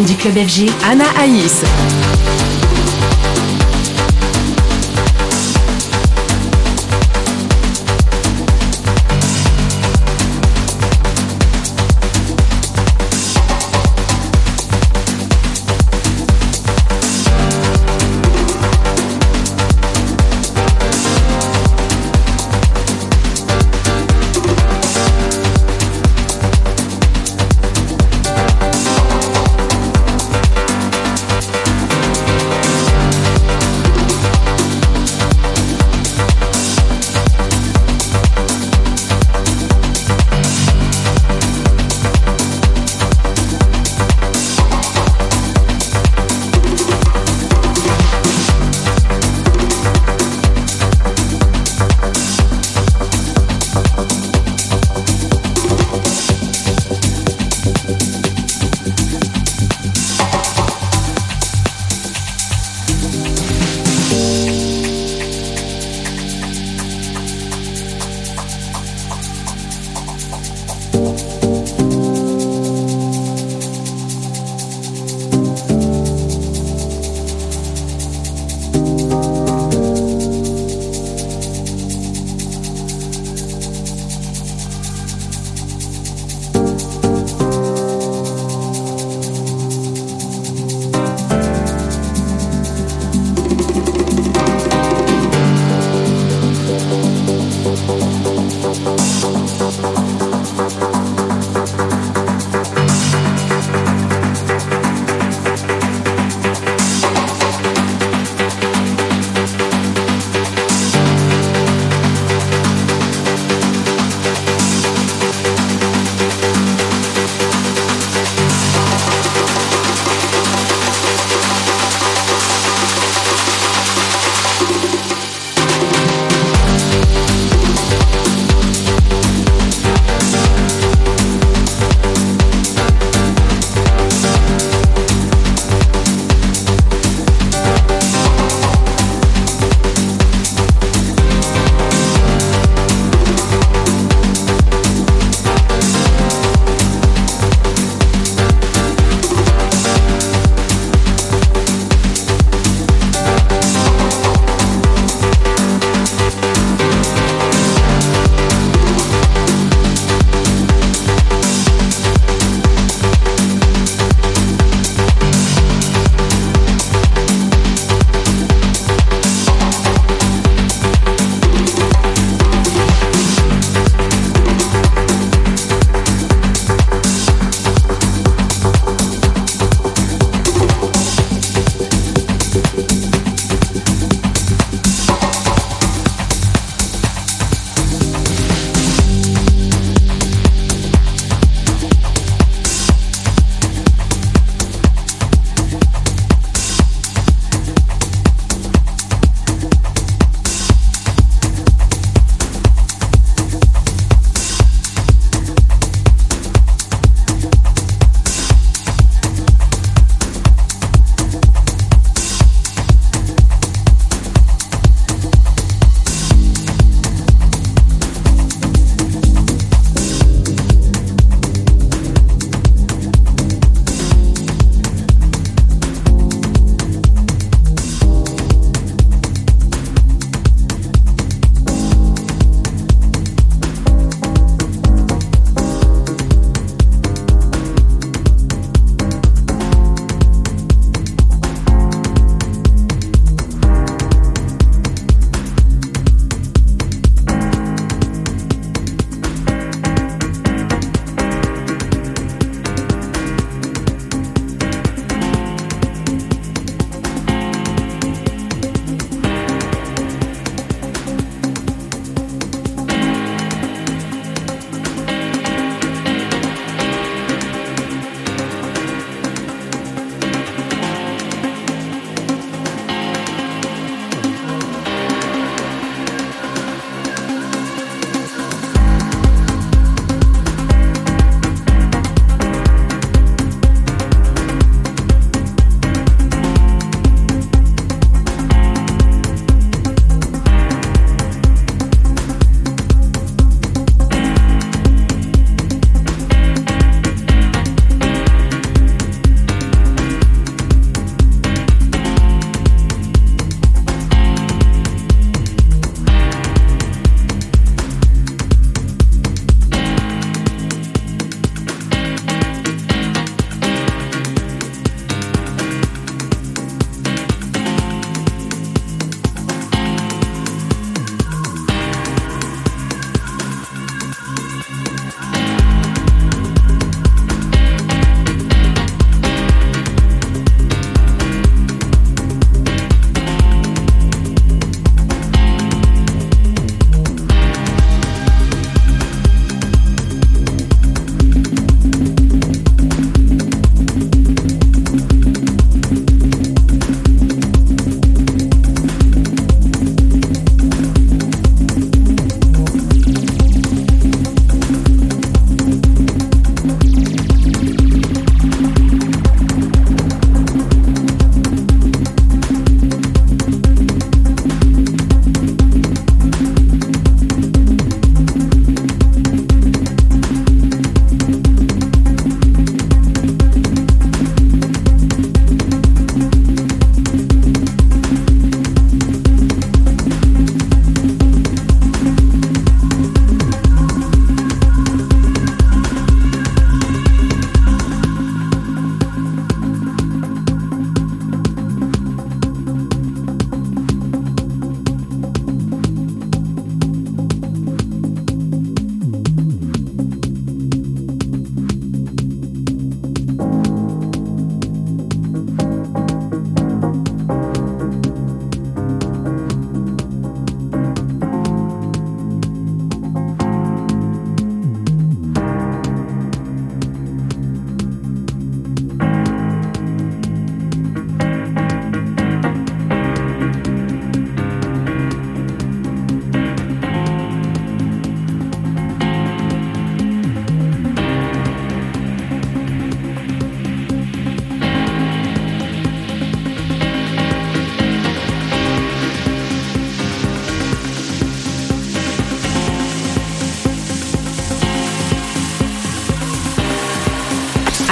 Du club FG, Anna Aïs.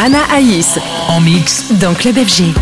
Anna Aïs En mix. dans Club FG.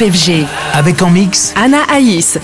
FG. Avec en mix Anna Aïs.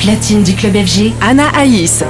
platine du club FG, Anna Aïs.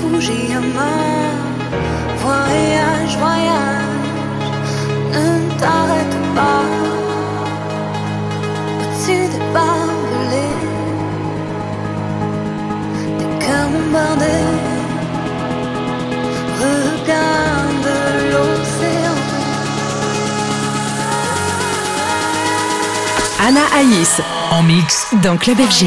Fujiyama. Voyage, voyage, ne t'arrête pas. Au-dessus des barbelés, des cœurs bombardés. Regarde l'océan. Anna Aïs, en mix dans Club FG.